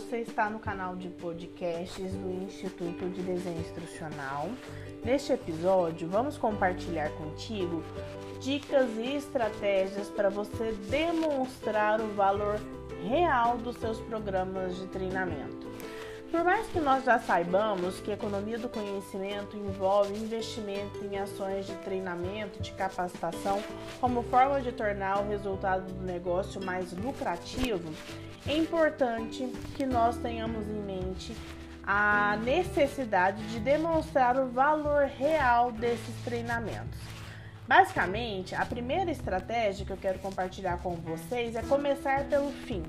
você está no canal de podcasts do Instituto de Desenho Instrucional. Neste episódio, vamos compartilhar contigo dicas e estratégias para você demonstrar o valor real dos seus programas de treinamento. Por mais que nós já saibamos que economia do conhecimento envolve investimento em ações de treinamento, de capacitação, como forma de tornar o resultado do negócio mais lucrativo, é importante que nós tenhamos em mente a necessidade de demonstrar o valor real desses treinamentos. Basicamente, a primeira estratégia que eu quero compartilhar com vocês é começar pelo fim.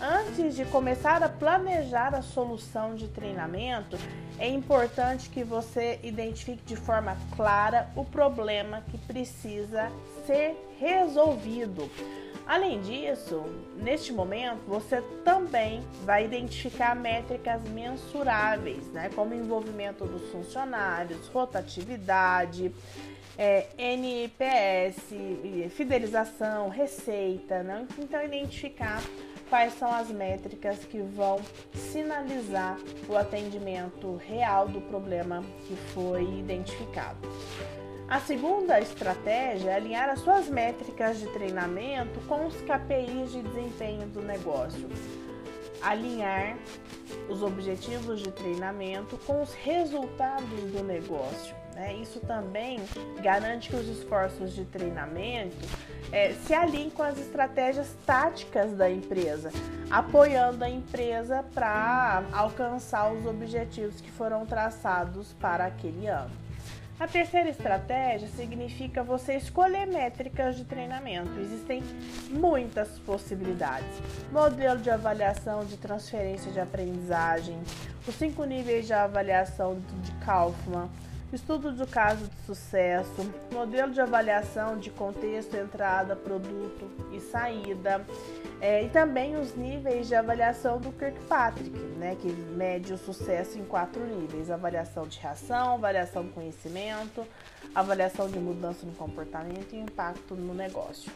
Antes de começar a planejar a solução de treinamento, é importante que você identifique de forma clara o problema que precisa ser resolvido. Além disso, neste momento você também vai identificar métricas mensuráveis, né, como envolvimento dos funcionários, rotatividade, é, NPS, fidelização, receita, né? então identificar quais são as métricas que vão sinalizar o atendimento real do problema que foi identificado. A segunda estratégia é alinhar as suas métricas de treinamento com os KPIs de desempenho do negócio. Alinhar os objetivos de treinamento com os resultados do negócio. Né? Isso também garante que os esforços de treinamento é, se alinhem com as estratégias táticas da empresa, apoiando a empresa para alcançar os objetivos que foram traçados para aquele ano. A terceira estratégia significa você escolher métricas de treinamento. Existem muitas possibilidades. Modelo de avaliação de transferência de aprendizagem, os cinco níveis de avaliação de Kaufman, estudo do caso de sucesso, modelo de avaliação de contexto, entrada, produto e saída, é, e também os níveis de avaliação do Kirkpatrick, né, que mede o sucesso em quatro níveis: avaliação de reação, avaliação do conhecimento, avaliação de mudança no comportamento e impacto no negócio.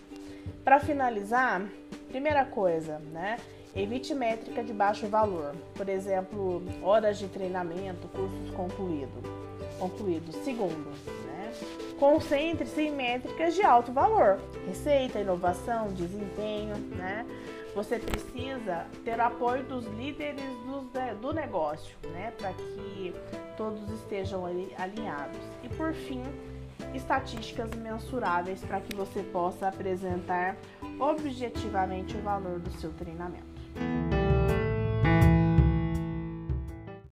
Para finalizar, primeira coisa, né? Evite métrica de baixo valor, por exemplo, horas de treinamento, cursos concluídos concluído. Segundo, né? concentre-se em métricas de alto valor, receita, inovação, desempenho, né? Você precisa ter apoio dos líderes do, do negócio, né? Para que todos estejam ali alinhados. E por fim, estatísticas mensuráveis para que você possa apresentar objetivamente o valor do seu treinamento.